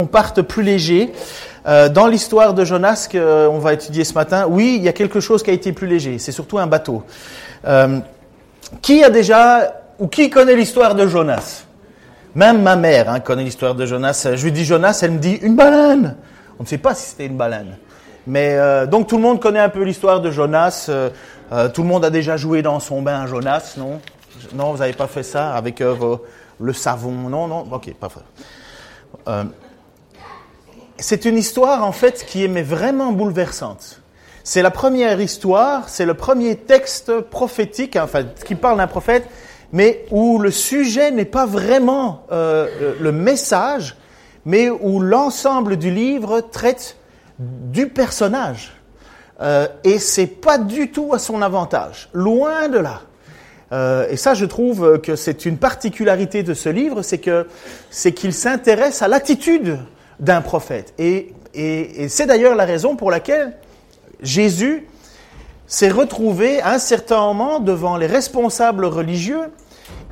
On parte plus léger. Euh, dans l'histoire de Jonas qu'on euh, va étudier ce matin, oui, il y a quelque chose qui a été plus léger. C'est surtout un bateau. Euh, qui a déjà ou qui connaît l'histoire de Jonas? Même ma mère hein, connaît l'histoire de Jonas. Je lui dis Jonas, elle me dit une baleine. On ne sait pas si c'était une baleine. Mais donc tout le monde connaît un peu l'histoire de Jonas. tout le monde a déjà joué dans son bain Jonas, non? Non, vous n'avez pas fait ça avec le savon Non, non. Ok, pas vrai c'est une histoire en fait qui est mais vraiment bouleversante. C'est la première histoire, c'est le premier texte prophétique, enfin qui parle d'un prophète, mais où le sujet n'est pas vraiment euh, le message, mais où l'ensemble du livre traite du personnage. Euh, et c'est pas du tout à son avantage, loin de là. Euh, et ça, je trouve que c'est une particularité de ce livre, c'est que c'est qu'il s'intéresse à l'attitude d'un prophète. Et, et, c'est d'ailleurs la raison pour laquelle Jésus s'est retrouvé à un certain moment devant les responsables religieux.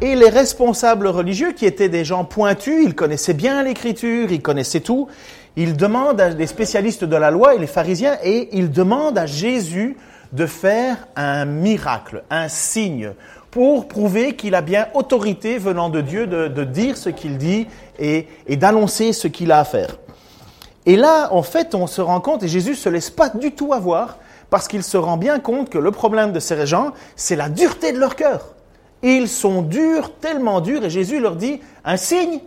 Et les responsables religieux, qui étaient des gens pointus, ils connaissaient bien l'écriture, ils connaissaient tout, ils demandent à des spécialistes de la loi et les pharisiens, et ils demandent à Jésus de faire un miracle, un signe, pour prouver qu'il a bien autorité venant de Dieu de, dire ce qu'il dit et, et d'annoncer ce qu'il a à faire. Et là, en fait, on se rend compte, et Jésus se laisse pas du tout avoir, parce qu'il se rend bien compte que le problème de ces gens, c'est la dureté de leur cœur. Ils sont durs, tellement durs, et Jésus leur dit, un signe,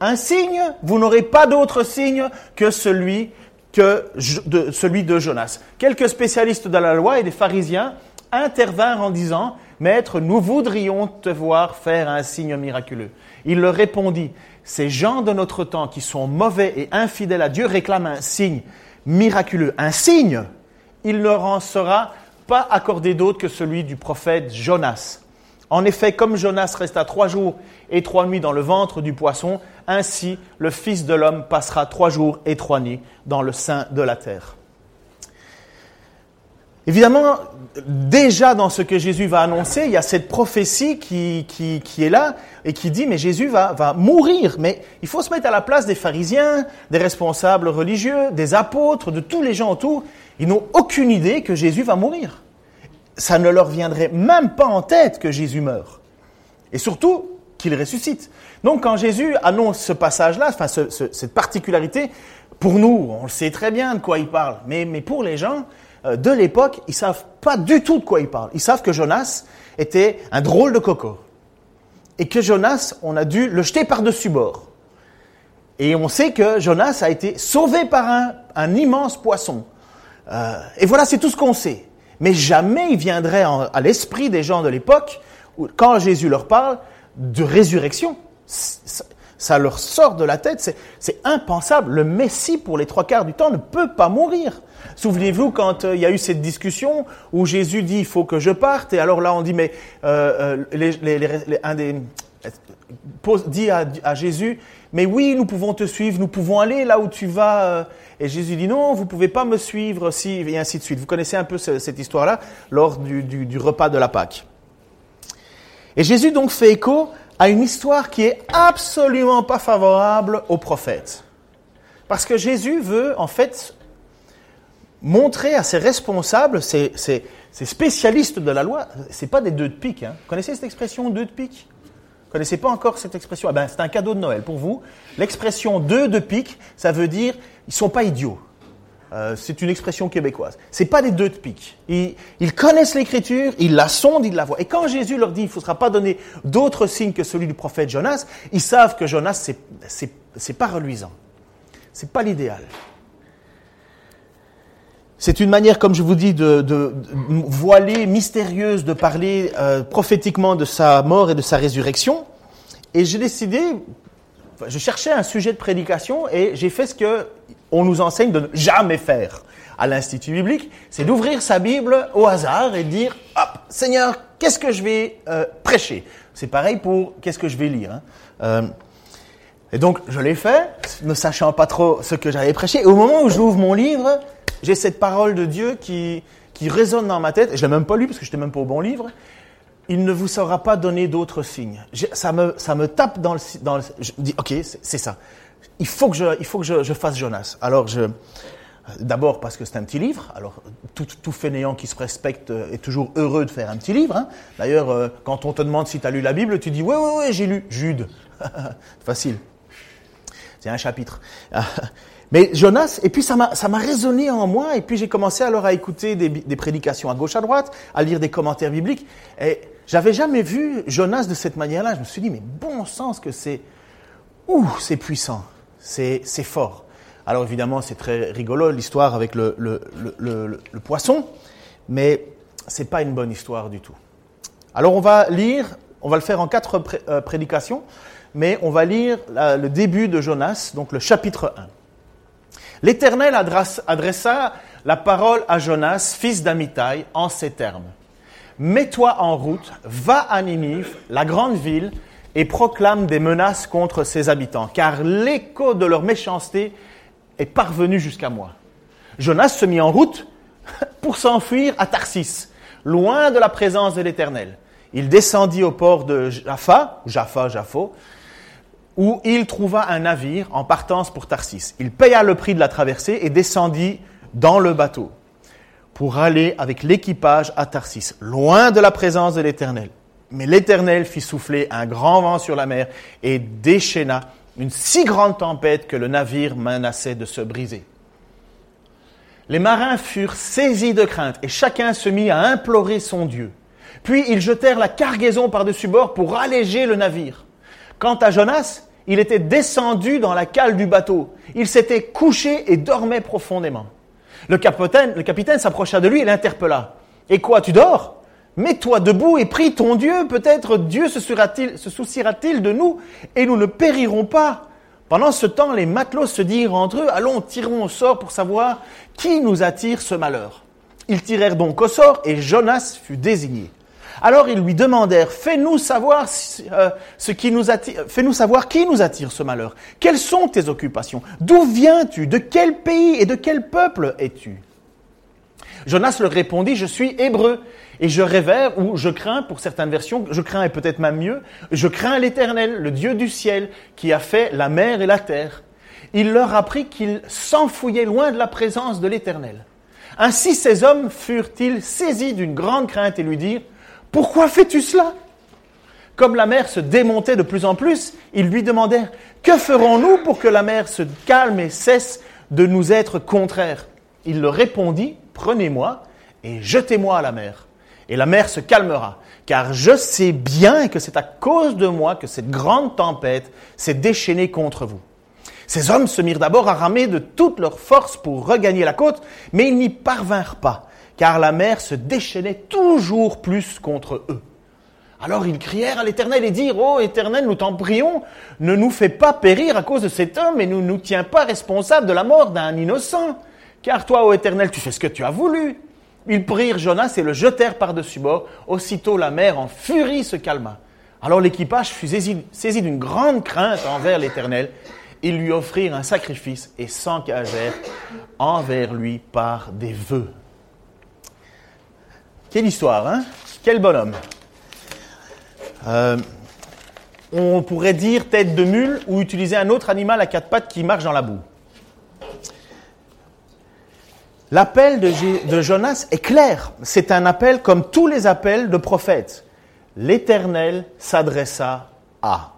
un signe, vous n'aurez pas d'autre signe que celui, que de, celui de Jonas. Quelques spécialistes de la loi et des pharisiens intervinrent en disant, Maître, nous voudrions te voir faire un signe miraculeux. Il leur répondit, ces gens de notre temps qui sont mauvais et infidèles à Dieu réclament un signe miraculeux. Un signe, il leur en sera pas accordé d'autre que celui du prophète Jonas. En effet, comme Jonas resta trois jours et trois nuits dans le ventre du poisson, ainsi le Fils de l'homme passera trois jours et trois nuits dans le sein de la terre. Évidemment, déjà dans ce que Jésus va annoncer, il y a cette prophétie qui, qui, est là et qui dit, mais Jésus va, va mourir. Mais il faut se mettre à la place des pharisiens, des responsables religieux, des apôtres, de tous les gens autour. Ils n'ont aucune idée que Jésus va mourir. Ça ne leur viendrait même pas en tête que Jésus meurt. Et surtout, qu'il ressuscite. Donc quand Jésus annonce ce passage-là, enfin ce, cette particularité, pour nous, on le sait très bien de quoi il parle, mais, mais pour les gens, de l'époque, ils savent pas du tout de quoi ils parlent. Ils savent que Jonas était un drôle de coco. Et que Jonas, on a dû le jeter par-dessus bord. Et on sait que Jonas a été sauvé par un, un immense poisson. Euh, et voilà, c'est tout ce qu'on sait. Mais jamais il viendrait à l'esprit des gens de l'époque, quand Jésus leur parle, de résurrection. Ça, leur sort de la tête, c'est impensable. Le Messie, pour les trois quarts du temps, ne peut pas mourir. Souvenez-vous quand euh, il y a eu cette discussion où Jésus dit il faut que je parte et alors là on dit mais euh, euh un des dit à, Jésus mais oui nous pouvons te suivre nous pouvons aller là où tu vas et Jésus dit non vous pouvez pas me suivre si et ainsi de suite vous connaissez un peu cette histoire là lors du repas de la Pâque et Jésus donc fait écho à une histoire qui est absolument pas favorable aux prophètes parce que Jésus veut en fait montrer à ses responsables, ces, spécialistes de la loi, c'est pas des deux de pique. Hein. Connaissez cette expression deux de pique? Vous connaissez pas encore cette expression? Ah ben, C'est un cadeau de Noël pour vous. L'expression deux de pique, ça veut dire ils sont pas idiots. Euh, c'est une expression québécoise. C'est pas des deux de pique. Ils, connaissent l'écriture, ils la sondent, ils la voient. Et quand Jésus leur dit il ne faudra pas donner d'autres signes que celui du prophète Jonas, ils savent que Jonas, c'est, c'est, c'est pas reluisant. C'est pas l'idéal. C'est une manière, comme je vous dis, de, de, voiler, mystérieuse, de parler euh, prophétiquement de sa mort et de sa résurrection. Et j'ai décidé, je cherchais un sujet de prédication et j'ai fait ce que on nous enseigne de ne jamais faire à l'Institut biblique, c'est d'ouvrir sa Bible au hasard et de dire, hop, Seigneur, qu'est-ce que je vais euh, prêcher? C'est pareil pour qu'est-ce que je vais lire. Hein. Euh, et donc, je l'ai fait, ne sachant pas trop ce que j'allais prêcher. Et au moment où j'ouvre mon livre, j'ai cette parole de Dieu qui, qui résonne dans ma tête. Je l'ai même pas lu parce que je n'étais même pas au bon livre. Il ne vous sera pas donné d'autres signes. Ça me, ça me tape dans le, dans le, je dis, ok, c'est ça. Il faut que je, fasse Jonas. Alors D'abord parce que c'est un petit livre. Alors, tout, fainéant qui se respecte est toujours heureux de faire un petit livre. Hein. D'ailleurs, euh, quand on te demande si tu as lu la Bible, tu dis Ouais, ouais, ouais, j'ai lu Jude. Facile. C'est un chapitre. Mais Jonas, et puis ça m'a, ça m'a résonné en moi, et puis j'ai commencé alors à écouter des, des, prédications à gauche, à droite, à lire des commentaires bibliques, et j'avais jamais vu Jonas de cette manière-là. Je me suis dit, mais bon sens que c'est, ouh, c'est puissant, c'est, fort. Alors évidemment, c'est très rigolo l'histoire avec le, poisson, mais c'est pas une bonne histoire du tout. Alors on va lire, on va le faire en quatre euh, prédications, mais on va lire le début de Jonas, donc le chapitre 1. L'Éternel adressa la parole à Jonas, fils d'Amitai, en ces termes. Mets-toi en route, va à Ninive, la grande ville, et proclame des menaces contre ses habitants, car l'écho de leur méchanceté est parvenu jusqu'à moi. Jonas se mit en route pour s'enfuir à Tarsis, loin de la présence de l'Éternel. Il descendit au port de Jaffa, Jaffa, Jaffo, où il trouva un navire en partance pour Tarsis. Il paya le prix de la traversée et descendit dans le bateau pour aller avec l'équipage à Tarsis, loin de la présence de l'Éternel. Mais l'Éternel fit souffler un grand vent sur la mer et déchaîna une si grande tempête que le navire menaçait de se briser. Les marins furent saisis de crainte et chacun se mit à implorer son Dieu. Puis ils jetèrent la cargaison par-dessus bord pour alléger le navire. Quant à Jonas, il était descendu dans la cale du bateau. Il s'était couché et dormait profondément. Le capitaine, le capitaine s'approcha de lui et l'interpella. Et quoi, tu dors? Mets-toi debout et prie ton Dieu, peut-être Dieu se, souciera-t-il de nous et nous ne périrons pas. Pendant ce temps, les matelots se dirent entre eux, allons, tirons au sort pour savoir qui nous attire ce malheur. Ils tirèrent donc au sort et Jonas fut désigné. Alors ils lui demandèrent, fais-nous savoir euh, fais-nous savoir qui nous attire ce malheur. Quelles sont tes occupations? D'où viens-tu? De quel pays et de quel peuple es-tu? Jonas leur répondit, je suis hébreu et je révère, ou je crains, pour certaines versions, je crains et peut-être même mieux, je crains l'Éternel, le Dieu du ciel, qui a fait la mer et la terre. Il leur apprit qu'ils s'enfouillaient loin de la présence de l'Éternel. Ainsi ces hommes furent-ils saisis d'une grande crainte et lui dirent, Pourquoi fais-tu cela? Comme la mer se démontait de plus en plus, ils lui demandèrent, Que ferons-nous pour que la mer se calme et cesse de nous être contraire? Il leur répondit, Prenez-moi et jetez-moi à la mer et la mer se calmera, car je sais bien que c'est à cause de moi que cette grande tempête s'est déchaînée contre vous. Ces hommes se mirent d'abord à ramer de toute leur force pour regagner la côte, mais ils n'y parvinrent pas, car la mer se déchaînait toujours plus contre eux. Alors ils crièrent à l'Éternel et dirent, Ô Éternel, nous t'en prions, ne nous fais pas périr à cause de cet homme et ne nous tiens pas responsables de la mort d'un innocent. Car toi, ô Éternel, tu fais ce que tu as voulu. Ils prirent Jonas et le jetèrent par-dessus bord. Aussitôt la mer en furie se calma. Alors l'équipage fut saisi, d'une grande crainte envers l'Éternel. Ils lui offrirent un sacrifice et s'engagèrent envers lui par des vœux. Quelle histoire, hein? Quel bonhomme. Euh, on pourrait dire tête de mule ou utiliser un autre animal à quatre pattes qui marche dans la boue. L'appel de, Jonas est clair. C'est un appel comme tous les appels de prophètes. L'Éternel s'adressa à.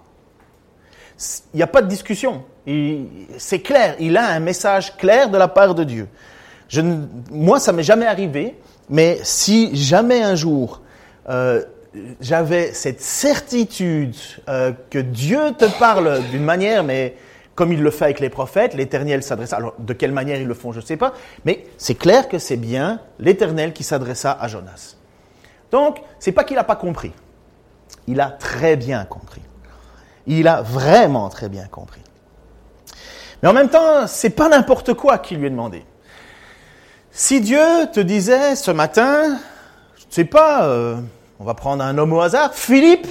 Il n'y a pas de discussion. C'est clair. Il a un message clair de la part de Dieu. Moi, ça m'est jamais arrivé, mais si jamais un jour euh, j'avais cette certitude euh, que Dieu te parle d'une manière, mais comme il le fait avec les prophètes, l'Éternel s'adressa. Alors, de quelle manière ils le font, je ne sais pas, mais c'est clair que c'est bien l'Éternel qui s'adressa à Jonas. Donc, c'est pas qu'il n'a pas compris. Il a très bien compris. Il a vraiment très bien compris. Mais en même temps, c'est pas n'importe quoi qu'il lui est demandé. Si Dieu te disait ce matin, je ne sais pas, euh, on va prendre un homme au hasard, Philippe,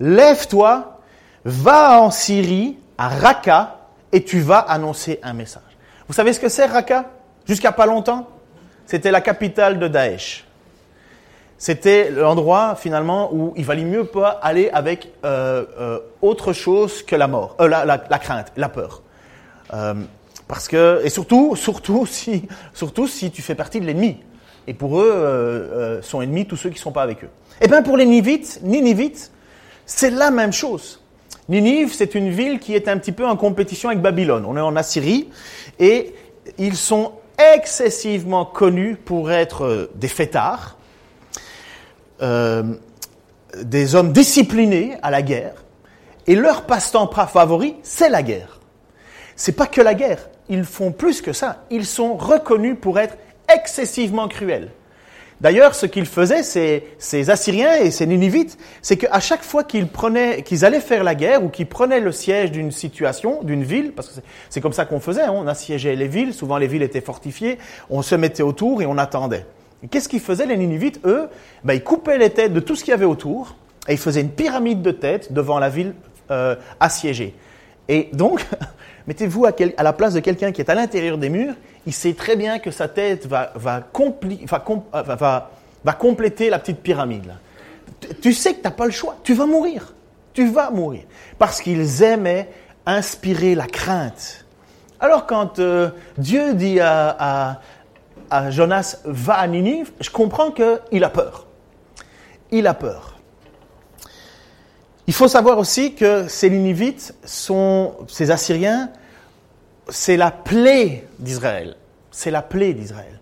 lève-toi, va en Syrie, à Raqqa, et tu vas annoncer un message. Vous savez ce que c'est Raqqa? Jusqu'à pas longtemps, c'était la capitale de Daesh. C'était l'endroit finalement où il valait mieux pas aller avec euh, euh, autre chose que la mort, euh, la, crainte, la peur. Parce que et surtout, surtout si, surtout si tu fais partie de l'ennemi. Et pour eux, sont ennemis tous ceux qui ne sont pas avec eux. Eh bien pour les Nivites, Ninivites, c'est la même chose. Ninive, c'est une ville qui est un petit peu en compétition avec Babylone. On est en Assyrie et ils sont excessivement connus pour être des fêtards, euh, des hommes disciplinés à la guerre, et leur passe-temps favori, c'est la guerre. C'est pas que la guerre, ils font plus que ça. Ils sont reconnus pour être excessivement cruels. D'ailleurs, ce qu'ils faisaient, ces, Assyriens et ces Ninivites, c'est qu'à chaque fois qu'ils allaient faire la guerre ou qu'ils prenaient le siège d'une situation, d'une ville, parce que c'est comme ça qu'on faisait, hein, on assiégeait les villes, souvent les villes étaient fortifiées, on se mettait autour et on attendait. Qu'est-ce qu'ils faisaient les Ninivites Eux, ben, ils coupaient les têtes de tout ce qu'il y avait autour et ils faisaient une pyramide de têtes devant la ville euh, assiégée. Et donc, mettez-vous à, la place de quelqu'un qui est à l'intérieur des murs, il sait très bien que sa tête va, va compléter la petite pyramide. Tu sais que tu n'as pas le choix, tu vas mourir. Tu vas mourir. Parce qu'ils aimaient inspirer la crainte. Alors quand euh, Dieu dit à, à, à Jonas, va à Ninive, je comprends qu'il a peur. Il a peur. Il faut savoir aussi que ces Ninivites sont, ces Assyriens, c'est la plaie d'Israël. C'est la plaie d'Israël.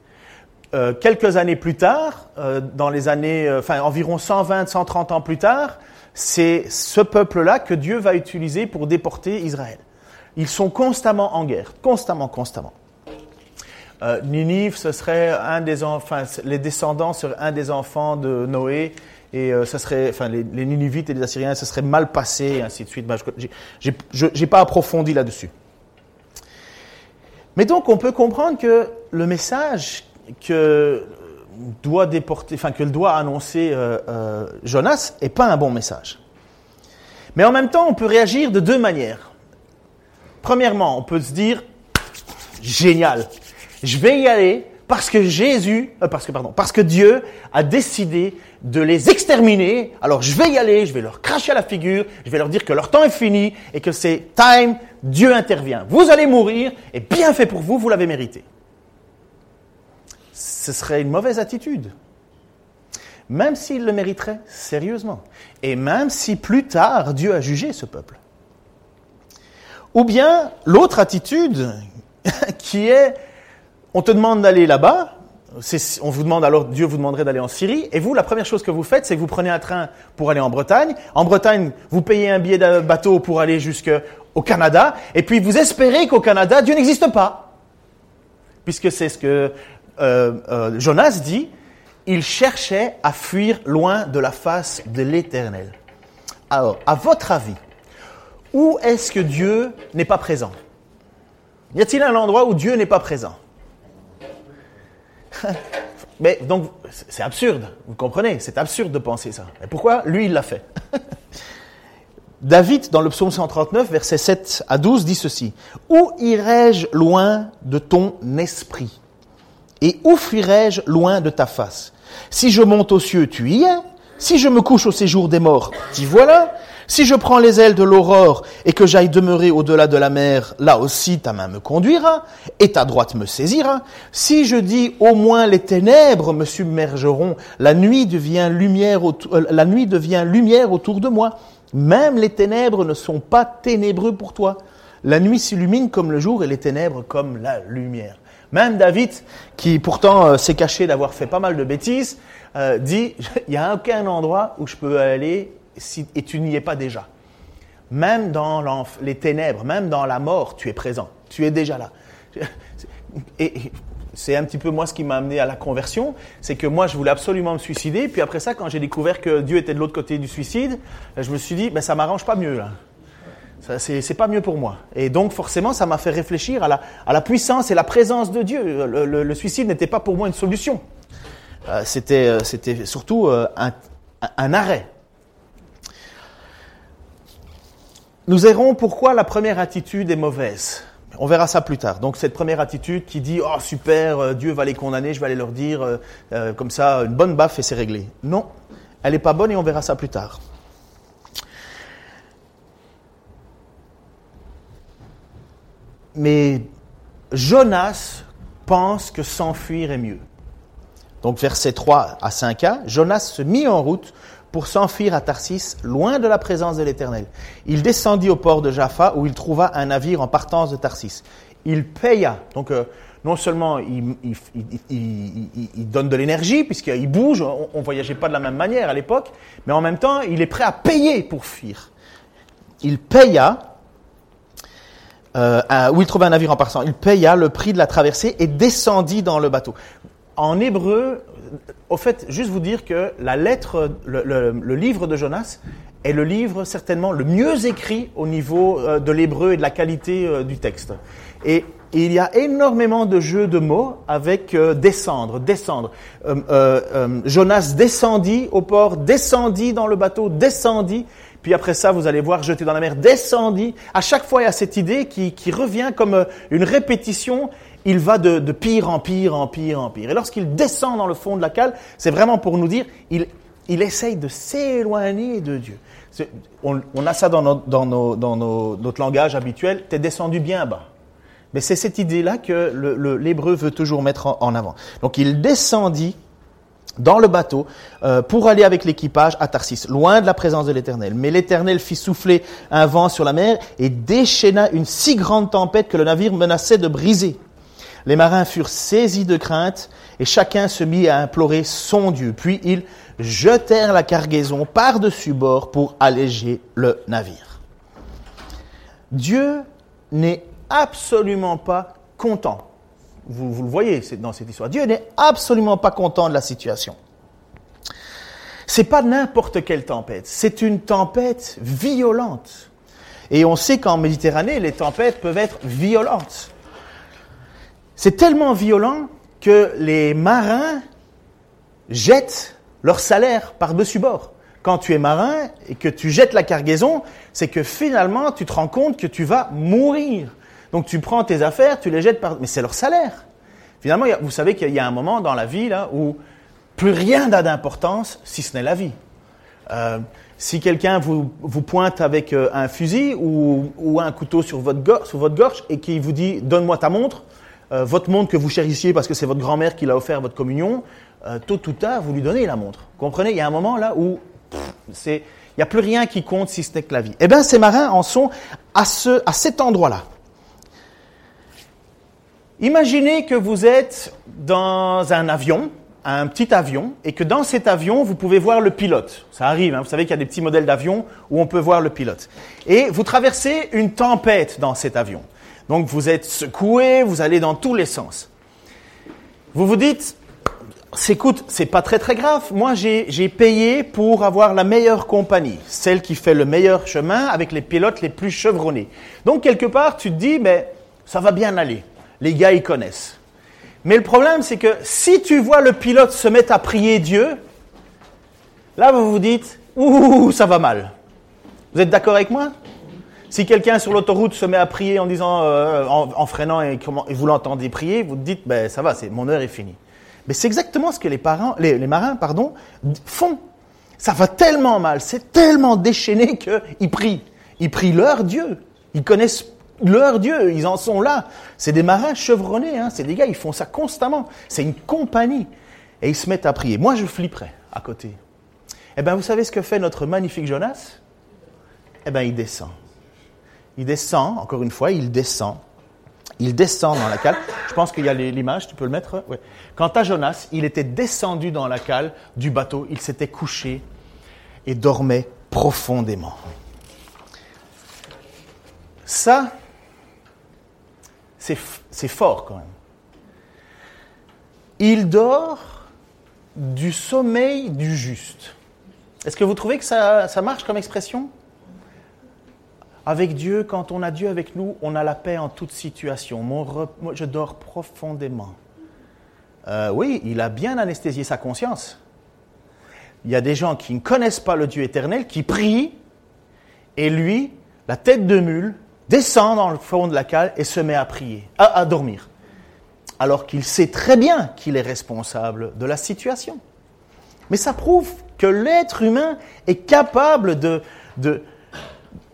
Euh, quelques années plus tard, euh, dans les années, euh, enfin environ 120, 130 ans plus tard, c'est ce peuple-là que Dieu va utiliser pour déporter Israël. Ils sont constamment en guerre, constamment, constamment. Ninive, ce serait un des enfin, les descendants seraient un des enfants de Noé, et euh, ça serait, enfin, les, les, et les Assyriens, ça serait mal passé, et ainsi de suite. Je n'ai pas approfondi là-dessus. Mais donc, on peut comprendre que le message que doit déporter, enfin, que doit annoncer euh, euh, Jonas est pas un bon message. Mais en même temps, on peut réagir de deux manières. Premièrement, on peut se dire, génial, je vais y aller parce que Jésus, euh, parce que pardon, parce que Dieu a décidé de les exterminer. Alors je vais y aller, je vais leur cracher à la figure, je vais leur dire que leur temps est fini et que c'est time, Dieu intervient. Vous allez mourir et bien fait pour vous, vous l'avez mérité. Ce serait une mauvaise attitude. Même s'il le mériterait sérieusement. Et même si plus tard Dieu a jugé ce peuple. Ou bien l'autre attitude qui est on te demande d'aller là-bas, on vous demande alors, Dieu vous demanderait d'aller en Syrie, et vous, la première chose que vous faites, c'est que vous prenez un train pour aller en Bretagne. En Bretagne, vous payez un billet de bateau pour aller jusqu'au Canada, et puis vous espérez qu'au Canada, Dieu n'existe pas. Puisque c'est ce que euh, euh, Jonas dit, il cherchait à fuir loin de la face de l'Éternel. Alors, à votre avis, où est-ce que Dieu n'est pas présent? Y a-t-il un endroit où Dieu n'est pas présent? Mais donc, c'est absurde, vous comprenez, c'est absurde de penser ça. Et pourquoi Lui, il l'a fait. David, dans le psaume 139, versets 7 à 12, dit ceci. Où irai-je loin de ton esprit Et où fuirai-je loin de ta face? Si je monte aux cieux, tu y es. Si je me couche au séjour des morts, t'y voilà. Si je prends les ailes de l'aurore et que j'aille demeurer au-delà de la mer, là aussi ta main me conduira et ta droite me saisira. Si je dis au moins les ténèbres me submergeront, la nuit devient lumière, autour, euh, la nuit devient lumière autour de moi. Même les ténèbres ne sont pas ténébreux pour toi. La nuit s'illumine comme le jour et les ténèbres comme la lumière. Même David, qui pourtant euh, s'est caché d'avoir fait pas mal de bêtises, euh, dit, il n'y a aucun endroit où je peux aller et tu n'y es pas déjà. Même dans les ténèbres, même dans la mort, tu es présent. Tu es déjà là. Et c'est un petit peu moi ce qui m'a amené à la conversion, c'est que moi je voulais absolument me suicider, puis après ça, quand j'ai découvert que Dieu était de l'autre côté du suicide, je me suis dit, ben ça m'arrange pas mieux là. C'est, pas mieux pour moi. Et donc forcément, ça m'a fait réfléchir à la, puissance et la présence de Dieu. Le, suicide n'était pas pour moi une solution. Euh, euh, c'était surtout euh, un arrêt. Nous verrons pourquoi la première attitude est mauvaise. On verra ça plus tard. Donc cette première attitude qui dit oh super euh, Dieu va les condamner, je vais aller leur dire euh, euh, comme ça une bonne baffe et c'est réglé. Non, elle n'est pas bonne et on verra ça plus tard. Mais Jonas pense que s'enfuir est mieux. Donc versets 3 à 5a, Jonas se mit en route pour s'enfuir à Tarsis, loin de la présence de l'Éternel. Il descendit au port de Jaffa, où il trouva un navire en partance de Tarsis. Il paya. Donc euh, non seulement il, donne de l'énergie, puisqu'il bouge, on ne voyageait pas de la même manière à l'époque, mais en même temps, il est prêt à payer pour fuir. Il paya, euh, où il trouva un navire en passant, il paya le prix de la traversée et descendit dans le bateau. En hébreu, au fait, juste vous dire que la lettre, le, livre de Jonas est le livre certainement le mieux écrit au niveau euh, de l'hébreu et de la qualité euh, du texte. Et il y a énormément de jeux de mots avec euh, descendre, descendre. Jonas descendit au port, descendit dans le bateau, descendit. Puis après ça, vous allez voir jeté dans la mer, descendit. À chaque fois, il y a cette idée qui, revient comme une répétition. Il va de, de pire en pire, en pire, en pire. Et lorsqu'il descend dans le fond de la cale, c'est vraiment pour nous dire, il, il essaye de s'éloigner de Dieu. On, on a ça dans, nos- dans, nos- dans nos- notre langage habituel, t'es descendu bien bas. Mais c'est cette idée-là que l'hébreu veut toujours mettre en, en avant. Donc il descendit dans le bateau euh, pour aller avec l'équipage à Tarsis, loin de la présence de l'Éternel. Mais l'Éternel fit souffler un vent sur la mer et déchaîna une si grande tempête que le navire menaçait de briser. Les marins furent saisis de crainte et chacun se mit à implorer son Dieu. Puis ils jetèrent la cargaison par-dessus bord pour alléger le navire. Dieu n'est absolument pas content. Vous, le voyez dans cette histoire. Dieu n'est absolument pas content de la situation. C'est pas n'importe quelle tempête. C'est une tempête violente. Et on sait qu'en Méditerranée, les tempêtes peuvent être violentes. C'est tellement violent que les marins jettent leur salaire par-dessus bord. Quand tu es marin et que tu jettes la cargaison, c'est que finalement, tu te rends compte que tu vas mourir. Donc tu prends tes affaires, tu les jettes par... Mais c'est leur salaire. Finalement, vous savez qu'il y a un moment dans la vie là, où plus rien n'a d'importance si ce n'est la vie. Euh, si quelqu'un vous, vous pointe avec euh, un fusil ou, un couteau sur votre, sur votre gorge et qui vous dit donne-moi ta montre, euh, votre montre que vous chérissiez parce que c'est votre grand-mère qui l'a offert à votre communion, euh, tôt ou tard vous lui donnez la montre. Comprenez? Il y a un moment là où il n'y a plus rien qui compte si ce n'est que la vie. Eh bien, ces marins en sont à, ce, à cet endroit-là. Imaginez que vous êtes dans un avion, un petit avion, et que dans cet avion, vous pouvez voir le pilote. Ça arrive, hein, vous savez qu'il y a des petits modèles d'avions où on peut voir le pilote. Et vous traversez une tempête dans cet avion. Donc vous êtes secoué, vous allez dans tous les sens. Vous vous dites, écoute, c'est pas très très grave. Moi, j'ai payé pour avoir la meilleure compagnie, celle qui fait le meilleur chemin avec les pilotes les plus chevronnés. Donc quelque part, tu te dis, mais ça va bien aller. Les gars, ils connaissent. Mais le problème, c'est que si tu vois le pilote se mettre à prier Dieu, là, vous vous dites, ouh, ça va mal. Vous êtes d'accord avec moi? Si quelqu'un sur l'autoroute se met à prier en disant, euh, en, freinant et, vous l'entendez prier, vous te dites, ben ça va, c'est mon heure est finie. Mais c'est exactement ce que les, parents, les, marins pardon, font. Ça va tellement mal, c'est tellement déchaîné qu'ils prient. Ils prient leur Dieu. Ils connaissent leur Dieu, ils en sont là. C'est des marins chevronnés, hein. c'est des gars, ils font ça constamment. C'est une compagnie. Et ils se mettent à prier. Moi, je flipperais à côté. Eh bien, vous savez ce que fait notre magnifique Jonas? Eh bien, il descend. Il descend, encore une fois, il descend. Il descend dans la cale. Je pense qu'il y a l'image, tu peux le mettre? Quant à Jonas, il était descendu dans la cale du bateau, il s'était couché et dormait profondément. Ça, c'est fort quand même. Il dort du sommeil du juste. Est-ce que vous trouvez que ça marche comme expression? Avec Dieu, quand on a Dieu avec nous, on a la paix en toute situation. Mon je dors profondément. Euh, oui, il a bien anesthésié sa conscience. Il y a des gens qui ne connaissent pas le Dieu éternel, qui prient, et lui, la tête de mule, descend dans le fond de la cale et se met à prier, à dormir alors qu'il sait très bien qu'il est responsable de la situation. Mais ça prouve que l'être humain est capable de, de,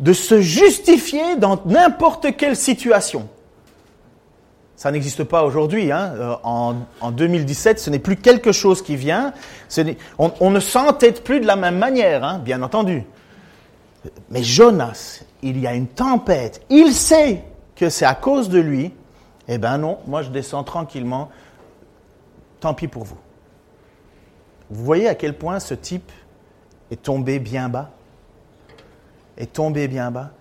de se justifier dans n'importe quelle situation. Ça n'existe pas aujourd'hui. Hein. Euh, en, en, 2017, ce n'est plus quelque chose qui vient. On, on, ne s'entête plus de la même manière, hein, bien entendu. Mais Jonas, il y a une tempête. Il sait que c'est à cause de lui eh bien non, moi je descends tranquillement. Tant pis pour vous. Vous voyez à quel point ce type est tombé bien bas? Est tombé bien bas.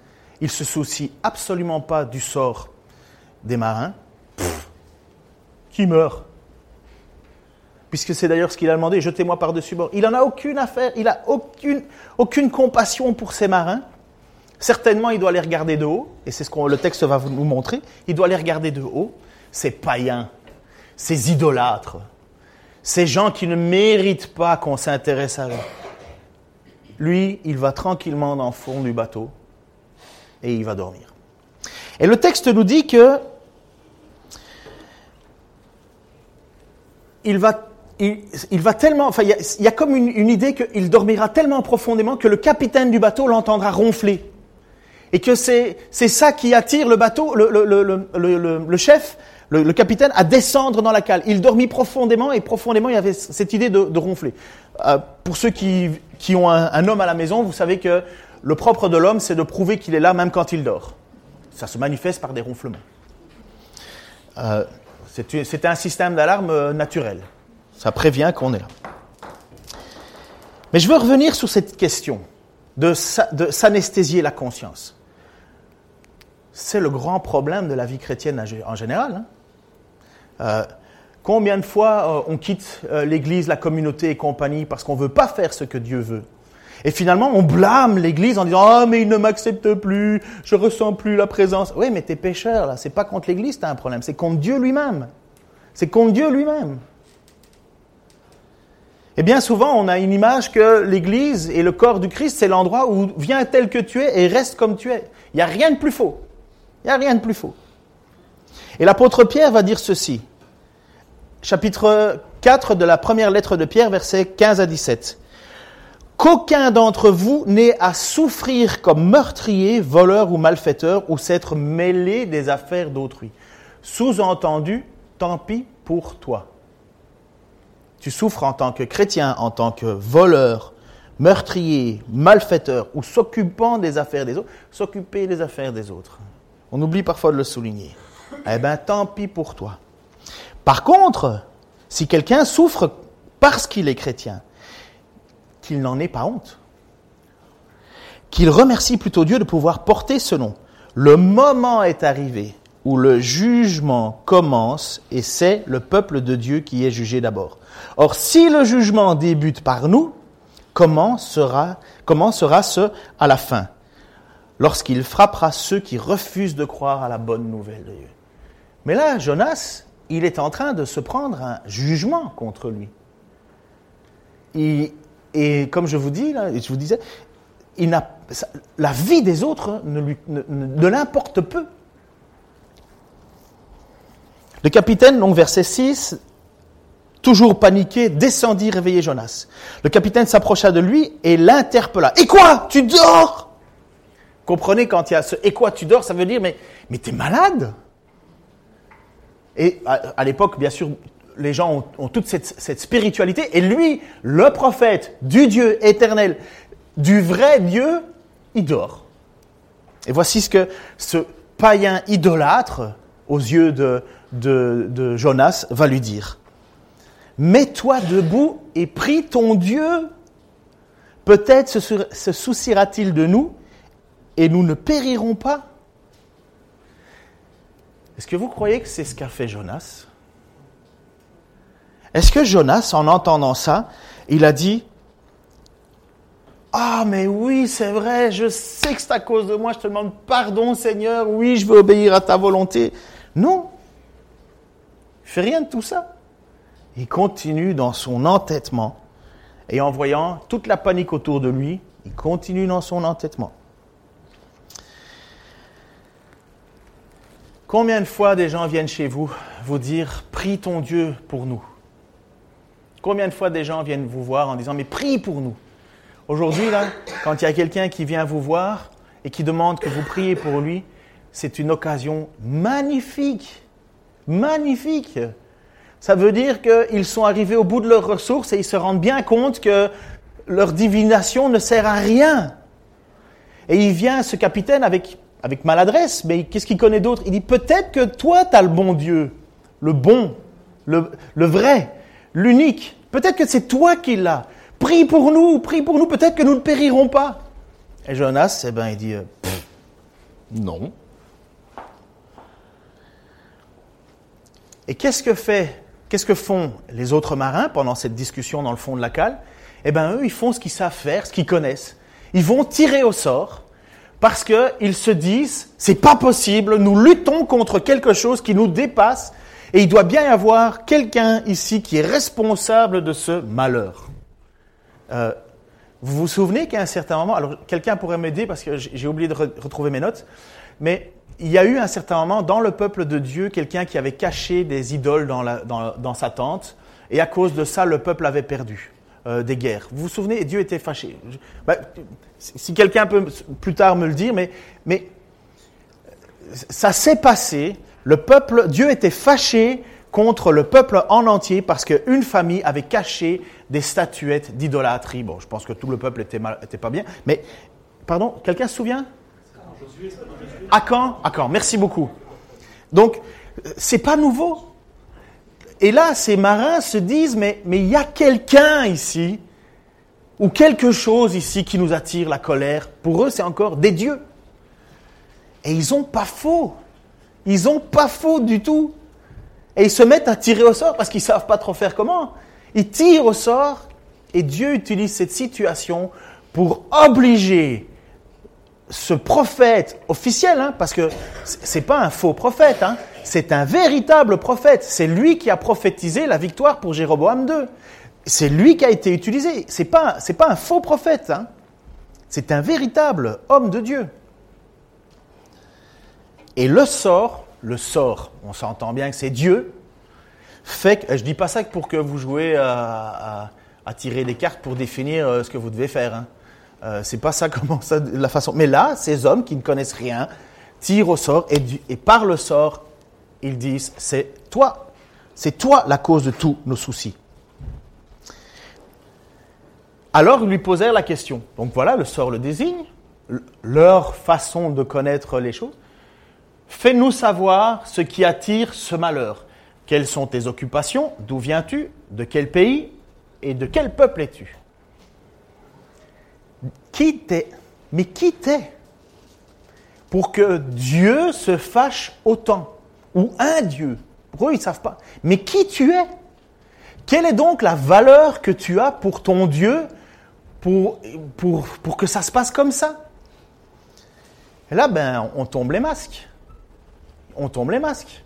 Il se soucie absolument pas du sort des marins qui meurent. Puisque c'est d'ailleurs ce qu'il a demandé, jetez-moi par-dessus bord. Il n'en a aucune affaire, il n'a aucune, aucune compassion pour ces marins. Certainement, il doit les regarder de haut, et c'est ce que le texte va nous montrer. Il doit les regarder de haut, ces païens, ces idolâtres, ces gens qui ne méritent pas qu'on s'intéresse à eux. Lui, il va tranquillement dans le fond du bateau et il va dormir. Et le texte nous dit que il va, tellement, enfin, il y, a, comme une, idée qu'il dormira tellement profondément que le capitaine du bateau l'entendra ronfler et que c'est ça qui attire le bateau, le, chef, le, capitaine, à descendre dans la cale. Il dormit profondément et profondément, il y avait cette idée de, de ronfler. Euh, pour ceux qui, qui ont un, homme à la maison, vous savez que le propre de l'homme, c'est de prouver qu'il est là même quand il dort. Ça se manifeste par des ronflements. Euh, c'est un système d'alarme euh, naturel. Ça prévient qu'on est là. Mais je veux revenir sur cette question de, de s'anesthésier la conscience. C'est le grand problème de la vie chrétienne en général. Hein. Euh, combien de fois euh, on quitte euh, l'Église, la communauté et compagnie parce qu'on ne veut pas faire ce que Dieu veut? Et finalement, on blâme l'Église en disant Ah, mais il ne m'accepte plus, je ressens plus la présence. Oui, mais t'es pécheur, là. C'est pas contre l'Église as un problème, c'est contre Dieu lui-même. C'est contre Dieu lui-même. Et bien souvent, on a une image que l'Église et le corps du Christ, c'est l'endroit où viens tel que tu es et reste comme tu es. Il n'y a rien de plus faux. Il n'y a rien de plus faux. Et l'apôtre Pierre va dire ceci. Chapitre 4 de la première lettre de Pierre, versets 15 à 17. Qu'aucun d'entre vous n'ait à souffrir comme meurtrier, voleur ou malfaiteur, ou s'être mêlé des affaires d'autrui. Sous-entendu, tant pis pour toi. Tu souffres en tant que chrétien, en tant que voleur, meurtrier, malfaiteur, ou s'occupant des affaires des autres, s'occuper des affaires des autres. On oublie parfois de le souligner. Eh bien, tant pis pour toi. Par contre, si quelqu'un souffre parce qu'il est chrétien, qu'il n'en ait pas honte, qu'il remercie plutôt Dieu de pouvoir porter ce nom. Le moment est arrivé où le jugement commence et c'est le peuple de Dieu qui est jugé d'abord. Or, si le jugement débute par nous, comment sera, comment sera ce à la fin? Lorsqu'il frappera ceux qui refusent de croire à la bonne nouvelle de Dieu. Mais là, Jonas, il est en train de se prendre un jugement contre lui. Et, comme je vous dis, là, je vous disais, la vie des autres ne, l'importe peu. Le capitaine, donc verset 6, toujours paniqué, descendit réveiller Jonas. Le capitaine s'approcha de lui et l'interpella. Et quoi? Tu dors? Comprenez, quand il y a ce et quoi tu dors, ça veut dire mais, mais t'es malade? Et à, l'époque, bien sûr, les gens ont, toute cette, spiritualité. Et lui, le prophète du Dieu éternel, du vrai Dieu, il dort. Et voici ce que ce païen idolâtre, aux yeux de, Jonas, va lui dire. Mets-toi debout et prie ton Dieu. Peut-être se souciera-t-il de nous et nous ne périrons pas. Est-ce que vous croyez que c'est ce qu'a fait Jonas? Est-ce que Jonas, en entendant ça, il a dit Ah, mais oui, c'est vrai, je sais que c'est à cause de moi, je te demande pardon, Seigneur, oui, je veux obéir à ta volonté. Non, il fait rien de tout ça. Il continue dans son entêtement et en voyant toute la panique autour de lui, il continue dans son entêtement. Combien de fois des gens viennent chez vous vous dire Prie ton Dieu pour nous? Combien de fois des gens viennent vous voir en disant Mais prie pour nous? Aujourd'hui, là, quand il y a quelqu'un qui vient vous voir et qui demande que vous priez pour lui, c'est une occasion magnifique. Magnifique. Ça veut dire qu'ils sont arrivés au bout de leurs ressources et ils se rendent bien compte que leur divination ne sert à rien. Et il vient, ce capitaine, avec, avec maladresse, mais qu'est-ce qu'il connaît d'autre? Il dit peut-être que toi, tu as le bon Dieu, le bon, le, le vrai, l'unique. Peut-être que c'est toi qui l'as. Prie pour nous, prie pour nous, peut-être que nous ne périrons pas. Et Jonas, eh ben, il dit, euh, non. Et qu'est-ce que qu'est-ce que font les autres marins pendant cette discussion dans le fond de la cale? Eh ben, eux, ils font ce qu'ils savent faire, ce qu'ils connaissent. Ils vont tirer au sort parce qu'ils se disent, c'est pas possible, nous luttons contre quelque chose qui nous dépasse et il doit bien y avoir quelqu'un ici qui est responsable de ce malheur. Euh, vous vous souvenez qu'à un certain moment, alors quelqu'un pourrait m'aider parce que j'ai oublié de retrouver mes notes, mais il y a eu un certain moment dans le peuple de Dieu quelqu'un qui avait caché des idoles dans, sa tente, et à cause de ça, le peuple avait perdu euh, des guerres. Vous vous souvenez, Dieu était fâché. Bah, si quelqu'un peut plus tard me le dire, mais, mais ça s'est passé, le peuple, Dieu était fâché contre le peuple en entier parce qu'une famille avait caché des statuettes d'idolâtrie. Bon, je pense que tout le peuple était, était pas bien. Mais, pardon, quelqu'un se souvient? À quand? À quand? Merci beaucoup. Donc, c'est pas nouveau. Et là, ces marins se disent, mais il y a quelqu'un ici, ou quelque chose ici qui nous attire la colère. Pour eux, c'est encore des dieux. Et ils n'ont pas faux. Ils n'ont pas faux du tout. Et ils se mettent à tirer au sort parce qu'ils ne savent pas trop faire comment. Ils tirent au sort et Dieu utilise cette situation pour obliger ce prophète officiel, hein, parce que c'est pas un faux prophète, hein, c'est un véritable prophète. C'est lui qui a prophétisé la victoire pour Jéroboam II. C'est lui qui a été utilisé. C'est pas pas un faux prophète. Hein. C'est un véritable homme de Dieu. Et le sort, le sort, on s'entend bien que c'est Dieu, fait que, je dis pas ça pour que vous jouez à, tirer des cartes pour définir euh, ce que vous devez faire. Euh, c'est pas ça comment ça la façon. Mais là, ces hommes qui ne connaissent rien tirent au sort et, et par le sort, ils disent c'est toi, c'est toi la cause de tous nos soucis. Alors ils lui posèrent la question. Donc voilà, le sort le désigne, leur façon de connaître les choses. Fais-nous savoir ce qui attire ce malheur. Quelles sont tes occupations? D'où viens-tu? De quel pays? Et de quel peuple es-tu? Qui t'es Mais qui t'es Pour que Dieu se fâche autant Ou un Dieu Pour eux, ils ne savent pas. Mais qui tu es? Quelle est donc la valeur que tu as pour ton Dieu pour, pour, pour que ça se passe comme ça? Et là, ben, on tombe les masques. On tombe les masques.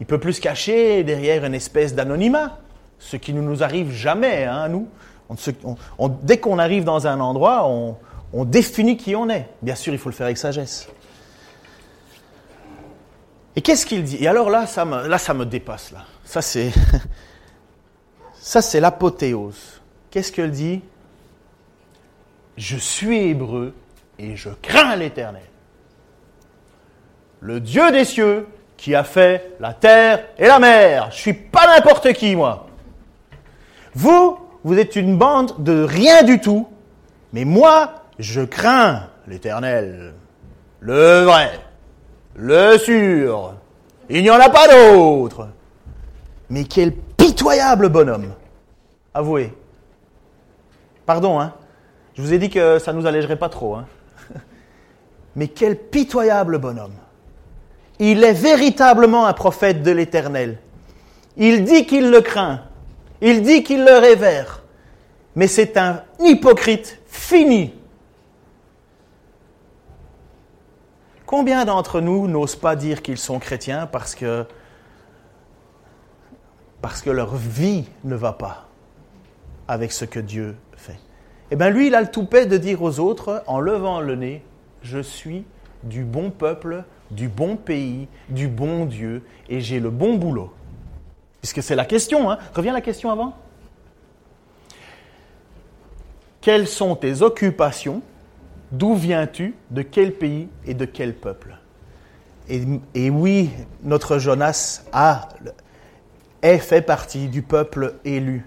Il peut plus se cacher derrière une espèce d'anonymat, ce qui ne nous arrive jamais, hein, nous. Dès qu'on arrive dans un endroit, on, définit qui on est. Bien sûr, il faut le faire avec sagesse. Et qu'est-ce qu'il dit? Et alors là, ça me, dépasse. Là. Ça, c'est, l'apothéose. Qu'est-ce qu'il dit? Je suis hébreu et je crains l'Éternel. Le Dieu des cieux qui a fait la terre et la mer. Je suis pas n'importe qui, moi. Vous, vous êtes une bande de rien du tout, mais moi, je crains l'Éternel, le vrai, le sûr. Il n'y en a pas d'autre. Mais quel pitoyable bonhomme. Avouez. Pardon, hein. Je vous ai dit que ça nous allégerait pas trop, hein. Mais quel pitoyable bonhomme. Il est véritablement un prophète de l'Éternel. Il dit qu'il le craint. Il dit qu'il le révère, mais c'est un hypocrite fini. Combien d'entre nous n'osent pas dire qu'ils sont chrétiens parce que, parce que leur vie ne va pas avec ce que Dieu fait? Eh bien, lui, il a le toupet de dire aux autres, en levant le nez, je suis du bon peuple, du bon pays, du bon Dieu, et j'ai le bon boulot. Puisque c'est la question, hein. Reviens à la question avant. Quelles sont tes occupations? D'où viens-tu? De quel pays et de quel peuple? Et, oui, notre Jonas a, est fait partie du peuple élu.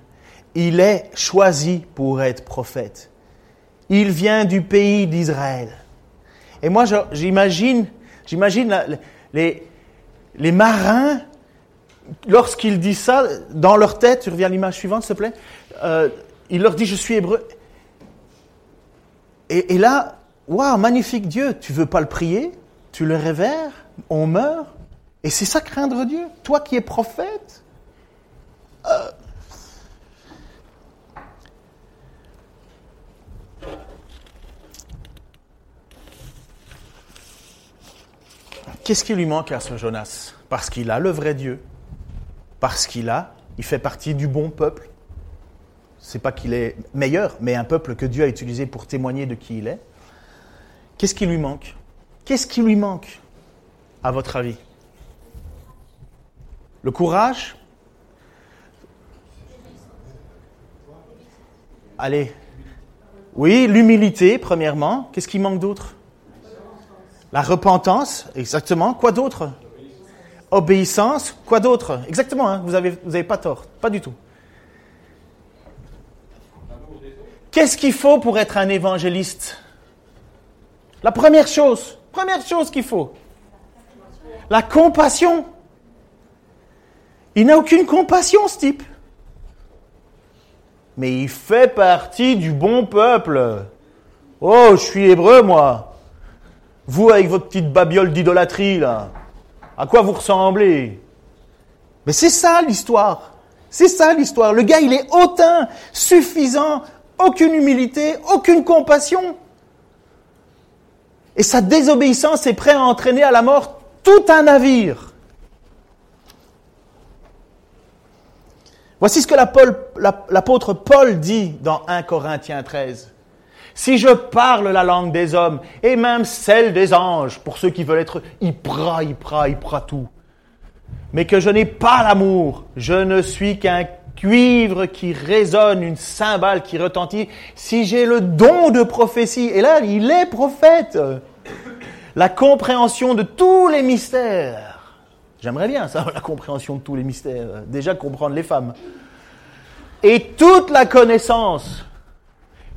Il est choisi pour être prophète. Il vient du pays d'Israël. Et moi, j'imagine, les marins, lorsqu'il dit ça, dans leur tête, tu reviens à l'image suivante, s'il te plaît, euh, il leur dit, je suis hébreu. Et, là, waouh, magnifique Dieu, tu veux pas le prier, tu le révères, on meurt. Et c'est ça craindre Dieu. Toi qui es prophète. Euh. Qu'est-ce qui lui manque à ce Jonas? Parce qu'il a le vrai Dieu. Parce qu'il a, il fait partie du bon peuple. C'est pas qu'il est meilleur, mais un peuple que Dieu a utilisé pour témoigner de qui il est. Qu'est-ce qui lui manque? Qu'est-ce qui lui manque, à votre avis? Le courage? Allez. Oui, l'humilité, premièrement. Qu'est-ce qui manque d'autre? La repentance, exactement. Quoi d'autre? Obéissance, quoi d'autre? Exactement, hein. vous n'avez vous avez pas tort, pas du tout. Qu'est-ce qu'il faut pour être un évangéliste? La première chose, première chose qu'il faut, la compassion. Il n'a aucune compassion, ce type. Mais il fait partie du bon peuple. Oh, je suis hébreu, moi. Vous, avec votre petite babiole d'idolâtrie, là. À quoi vous ressemblez? Mais c'est ça l'histoire. C'est ça l'histoire. Le gars, il est hautain, suffisant, aucune humilité, aucune compassion. Et sa désobéissance est prête à entraîner à la mort tout un navire. Voici ce que l'apôtre Paul dit dans 1 Corinthiens 13. Si je parle la langue des hommes et même celle des anges, pour ceux qui veulent être hypra, hypra, hypra tout, mais que je n'ai pas l'amour, je ne suis qu'un cuivre qui résonne, une cymbale qui retentit, si j'ai le don de prophétie, et là, il est prophète, la compréhension de tous les mystères. J'aimerais bien ça, la compréhension de tous les mystères. Déjà comprendre les femmes. Et toute la connaissance.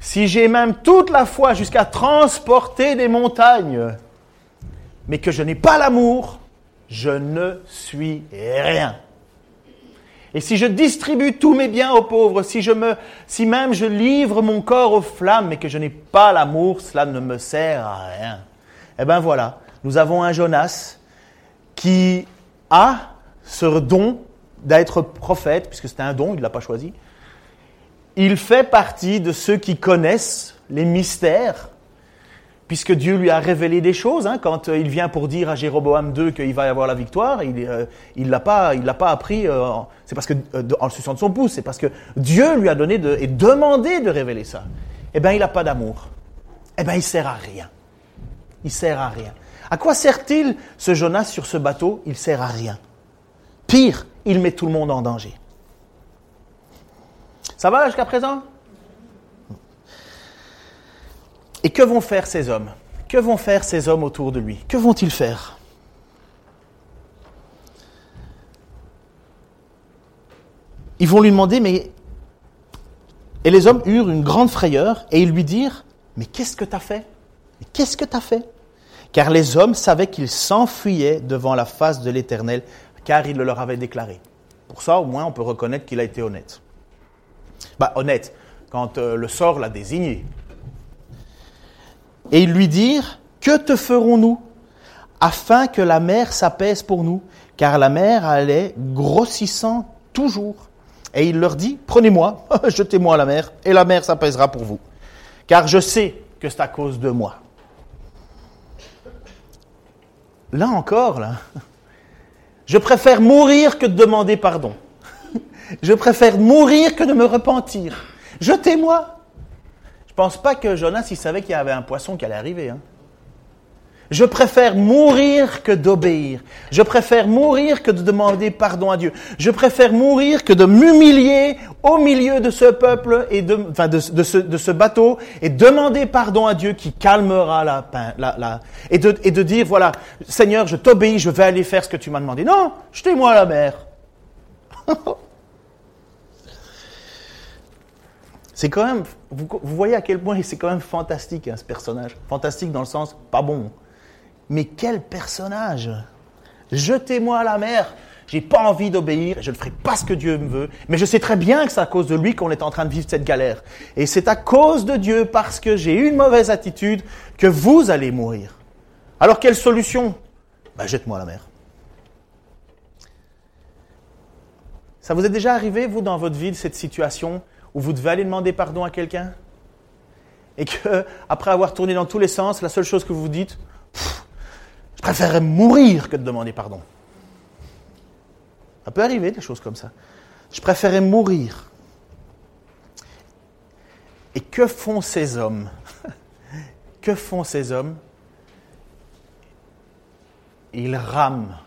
Si j'ai même toute la foi jusqu'à transporter des montagnes, mais que je n'ai pas l'amour, je ne suis rien. Et si je distribue tous mes biens aux pauvres, si, je me, si même je livre mon corps aux flammes, mais que je n'ai pas l'amour, cela ne me sert à rien. Eh bien voilà, nous avons un Jonas qui a ce don d'être prophète, puisque c'était un don, il ne l'a pas choisi. Il fait partie de ceux qui connaissent les mystères puisque Dieu lui a révélé des choses. Hein, quand euh, il vient pour dire à Jéroboam II qu'il va y avoir la victoire, il ne euh, l'a pas, il l'a pas appris. Euh, c'est parce que en le suçant de son pouce, c'est parce que Dieu lui a donné et demandé de révéler ça. Eh bien, il n'a pas d'amour. Eh bien, il sert à rien. Il sert à rien. À quoi sert-il ce Jonas sur ce bateau? Il sert à rien. Pire, il met tout le monde en danger. Ça va jusqu'à présent? Et que vont faire ces hommes? Que vont faire ces hommes autour de lui? Que vont-ils faire? Ils vont lui demander, mais... Et les hommes eurent une grande frayeur et ils lui dirent, mais qu'est-ce que tu as fait? Mais qu'est-ce que tu as fait? Car les hommes savaient qu'ils s'enfuyaient devant la face de l'Éternel, car il le leur avait déclaré. Pour ça, au moins, on peut reconnaître qu'il a été honnête. Bah, honnête, quand euh, le sort l'a désigné et ils lui dirent, Que te ferons-nous afin que la mer s'apaise pour nous? Car la mer allait grossissant toujours. Et il leur dit, Prenez-moi, jetez-moi à la mer, et la mer s'apaisera pour vous. Car je sais que c'est à cause de moi. là encore, là, je préfère mourir que de demander pardon. Je préfère mourir que de me repentir. Jetez-moi. Je ne pense pas que Jonas, il savait qu'il y avait un poisson qui allait arriver. Hein. Je préfère mourir que d'obéir. Je préfère mourir que de demander pardon à Dieu. Je préfère mourir que de m'humilier au milieu de ce peuple et de, enfin de, ce, de, ce, bateau et demander pardon à Dieu qui calmera la, la, la et, de, et de dire voilà Seigneur je t'obéis je vais aller faire ce que tu m'as demandé. Non, jetez-moi à la mer. c'est quand même vous, voyez à quel point c'est quand même fantastique hein, ce personnage. Fantastique dans le sens pas bon. Mais quel personnage Jetez-moi à la mer. J'ai pas envie d'obéir, je ne ferai pas ce que Dieu me veut, mais je sais très bien que c'est à cause de lui qu'on est en train de vivre cette galère. Et c'est à cause de Dieu, parce que j'ai une mauvaise attitude, que vous allez mourir. Alors quelle solution? Ben, Jette-moi à la mer. Ça vous est déjà arrivé, vous, dans votre vie, cette situation où vous devez aller demander pardon à quelqu'un Et que, après avoir tourné dans tous les sens, la seule chose que vous dites, je préférerais mourir que de demander pardon. Ça peut arriver des choses comme ça. Je préférerais mourir. Et que font ces hommes? Que font ces hommes? Ils rament.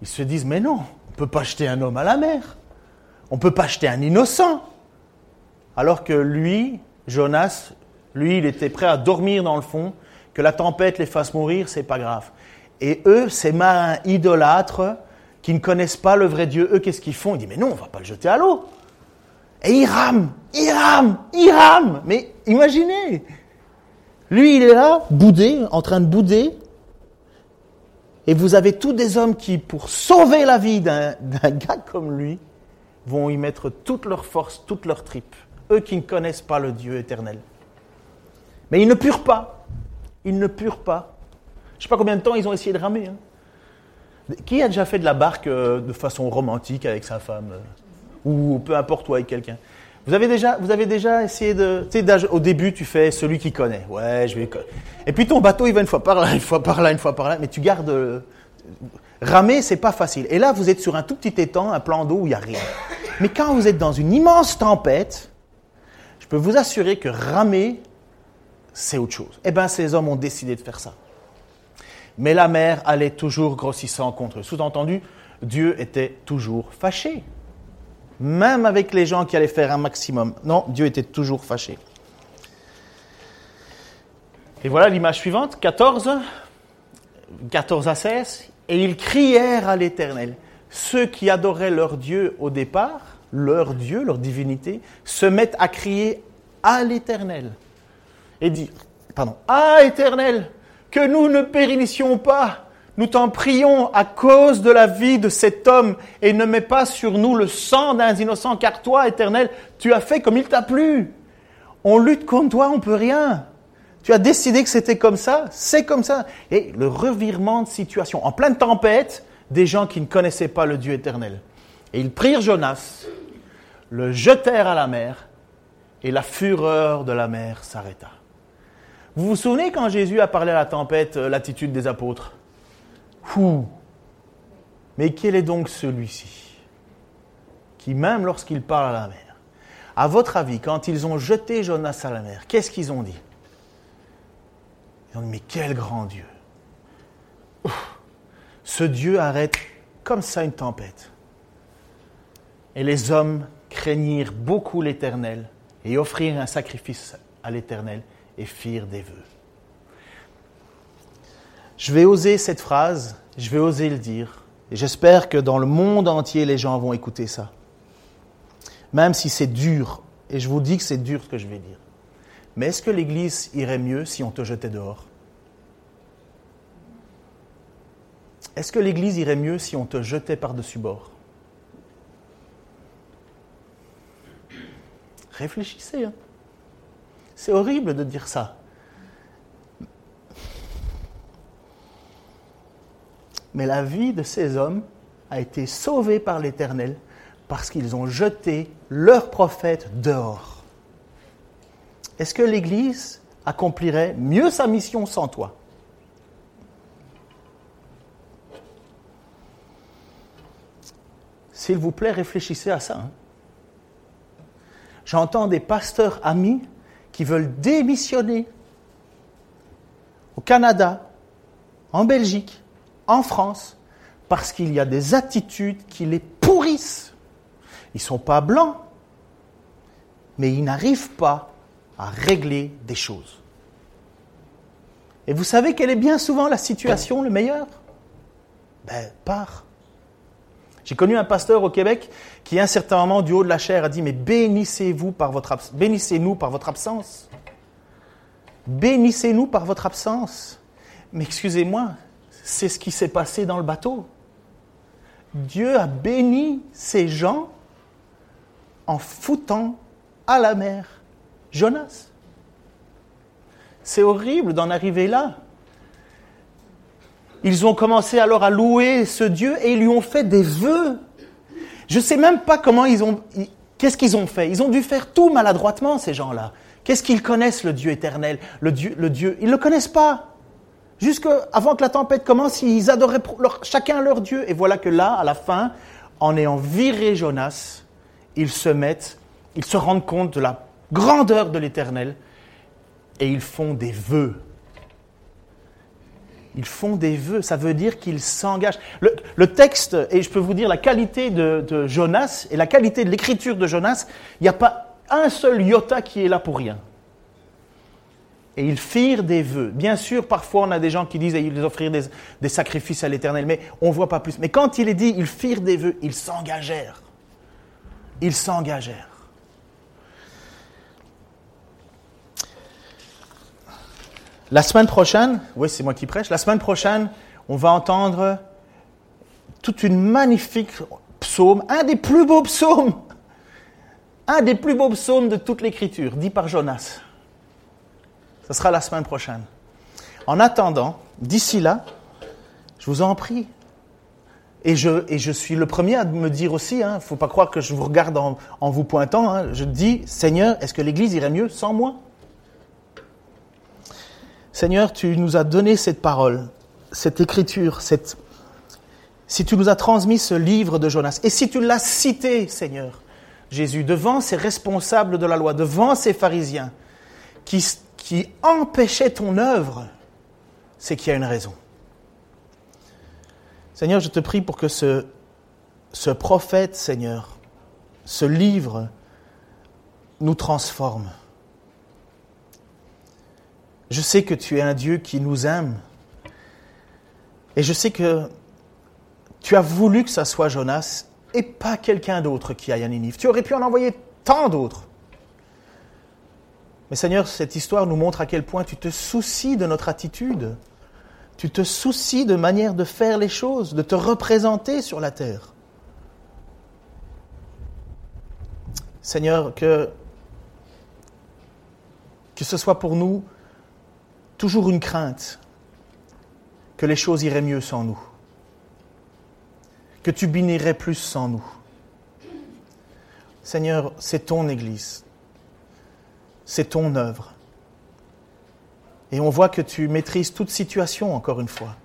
Ils se disent, mais non, on ne peut pas jeter un homme à la mer. On ne peut pas jeter un innocent. Alors que lui, Jonas, lui, il était prêt à dormir dans le fond que la tempête les fasse mourir, c'est pas grave. Et eux, ces marins idolâtres, qui ne connaissent pas le vrai Dieu, eux, qu'est-ce qu'ils font? Ils disent, mais non, on va pas le jeter à l'eau. Et ils rament, ils rament, ils rament. Mais imaginez, lui, il est là, boudé, en train de bouder. Et vous avez tous des hommes qui, pour sauver la vie d'un gars comme lui, vont y mettre toute leur force, toute leur tripe. Eux qui ne connaissent pas le Dieu éternel. Mais ils ne purent pas. Ils ne purent pas. Je ne sais pas combien de temps ils ont essayé de ramer. Hein. Qui a déjà fait de la barque euh, de façon romantique avec sa femme euh, Ou peu importe, ou avec quelqu'un? Vous avez, déjà, vous avez déjà essayé de... Tu sais, au début, tu fais celui qui connaît. Ouais, je vais... Et puis ton bateau, il va une fois par là, une fois par là, une fois par là. Mais tu gardes... Euh, ramer, c'est pas facile. Et là, vous êtes sur un tout petit étang, un plan d'eau où il n'y a rien. Mais quand vous êtes dans une immense tempête, je peux vous assurer que ramer, c'est autre chose. Eh bien, ces hommes ont décidé de faire ça. Mais la mer allait toujours grossissant contre eux. Sous-entendu, Dieu était toujours fâché. Même avec les gens qui allaient faire un maximum. Non, Dieu était toujours fâché. Et voilà l'image suivante, 14, 14 à 16. Et ils crièrent à l'Éternel. Ceux qui adoraient leur Dieu au départ, leur Dieu, leur divinité, se mettent à crier à l'Éternel et dit, pardon, Ah éternel, que nous ne périssions pas, nous t'en prions à cause de la vie de cet homme, et ne mets pas sur nous le sang d'un innocent, car toi, éternel, tu as fait comme il t'a plu. On lutte contre toi, on peut rien. Tu as décidé que c'était comme ça, c'est comme ça. Et le revirement de situation, en pleine tempête, des gens qui ne connaissaient pas le Dieu éternel. Et ils prirent Jonas, le jetèrent à la mer, et la fureur de la mer s'arrêta. Vous vous souvenez quand Jésus a parlé à la tempête, euh, l'attitude des apôtres? Fou Mais quel est donc celui-ci qui, même lorsqu'il parle à la mer, à votre avis, quand ils ont jeté Jonas à la mer, qu'est-ce qu'ils ont dit? Ils ont dit, mais quel grand Dieu Ce Dieu arrête comme ça une tempête. Et les hommes craignirent beaucoup l'Éternel et offrirent un sacrifice à l'Éternel et firent des vœux. Je vais oser cette phrase, je vais oser le dire, et j'espère que dans le monde entier, les gens vont écouter ça. Même si c'est dur, et je vous dis que c'est dur ce que je vais dire. Mais est-ce que l'Église irait mieux si on te jetait dehors? Est-ce que l'Église irait mieux si on te jetait par-dessus bord? Réfléchissez. Hein. C'est horrible de dire ça. Mais la vie de ces hommes a été sauvée par l'Éternel parce qu'ils ont jeté leur prophète dehors. Est-ce que l'Église accomplirait mieux sa mission sans toi? S'il vous plaît, réfléchissez à ça. Hein. J'entends des pasteurs amis qui veulent démissionner au Canada, en Belgique, en France, parce qu'il y a des attitudes qui les pourrissent. Ils ne sont pas blancs, mais ils n'arrivent pas à régler des choses. Et vous savez quelle est bien souvent la situation le meilleur? Ben, part. J'ai connu un pasteur au Québec qui, à un certain moment, du haut de la chair, a dit Mais bénissez-vous par votre bénissez-nous par votre absence. Bénissez-nous par votre absence. Mais excusez-moi, c'est ce qui s'est passé dans le bateau. Dieu a béni ces gens en foutant à la mer Jonas. C'est horrible d'en arriver là. Ils ont commencé alors à louer ce Dieu et ils lui ont fait des vœux. Je ne sais même pas comment ils ont. Qu'est-ce qu'ils ont fait Ils ont dû faire tout maladroitement, ces gens-là. Qu'est-ce qu'ils connaissent, le Dieu éternel le Dieu, le Dieu? Ils ne le connaissent pas. Jusqu'avant que la tempête commence, ils adoraient chacun leur Dieu. Et voilà que là, à la fin, en ayant viré Jonas, ils se mettent, ils se rendent compte de la grandeur de l'éternel et ils font des vœux ils font des vœux, ça veut dire qu'ils s'engagent. Le, texte, et je peux vous dire la qualité de, Jonas et la qualité de l'écriture de Jonas, il n'y a pas un seul iota qui est là pour rien. Et ils firent des vœux. Bien sûr, parfois on a des gens qui disent qu'ils offrirent des, des sacrifices à l'Éternel, mais on ne voit pas plus. Mais quand il est dit ils firent des vœux, ils s'engagèrent. Ils s'engagèrent. La semaine prochaine, oui, c'est moi qui prêche, la semaine prochaine, on va entendre toute une magnifique psaume, un des plus beaux psaumes, un des plus beaux psaumes de toute l'écriture, dit par Jonas. Ce sera la semaine prochaine. En attendant, d'ici là, je vous en prie, et je, suis le premier à me dire aussi, il hein, ne faut pas croire que je vous regarde en, vous pointant, hein, je dis, Seigneur, est-ce que l'Église irait mieux sans moi? Seigneur, tu nous as donné cette parole, cette écriture, si tu nous as transmis ce livre de Jonas, et si tu l'as cité, Seigneur, Jésus, devant ces responsables de la loi, devant ces pharisiens qui, empêchaient ton œuvre, c'est qu'il y a une raison. Seigneur, je te prie pour que ce prophète, Seigneur, ce livre, nous transforme. Je sais que tu es un Dieu qui nous aime. Et je sais que tu as voulu que ça soit Jonas et pas quelqu'un d'autre qui aille à Ninive. Tu aurais pu en envoyer tant d'autres. Mais Seigneur, cette histoire nous montre à quel point tu te soucies de notre attitude. Tu te soucies de manière de faire les choses, de te représenter sur la terre. Seigneur, que, que ce soit pour nous toujours une crainte que les choses iraient mieux sans nous, que tu bénirais plus sans nous. Seigneur, c'est ton Église, c'est ton œuvre. Et on voit que tu maîtrises toute situation, encore une fois.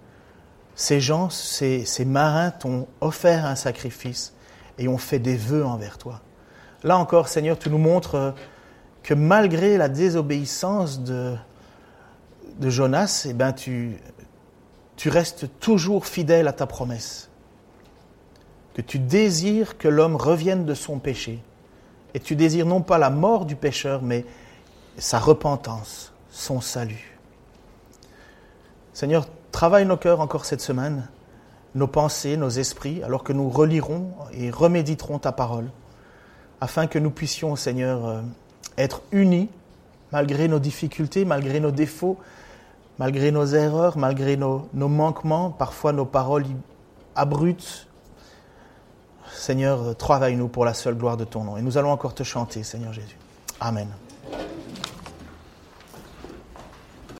Ces gens, ces, marins t'ont offert un sacrifice et ont fait des vœux envers toi. Là encore, Seigneur, tu nous montres que malgré la désobéissance de, de Jonas, eh ben, tu, tu restes toujours fidèle à ta promesse. Que tu désires que l'homme revienne de son péché. Et tu désires non pas la mort du pécheur, mais sa repentance, son salut. Seigneur, travaille nos cœurs encore cette semaine, nos pensées, nos esprits, alors que nous relirons et reméditerons ta parole, afin que nous puissions, Seigneur, euh, être unis malgré nos difficultés, malgré nos défauts, malgré nos erreurs, malgré nos, manquements, parfois nos paroles abruptes. Seigneur, travaille-nous pour la seule gloire de ton nom. Et nous allons encore te chanter, Seigneur Jésus. Amen.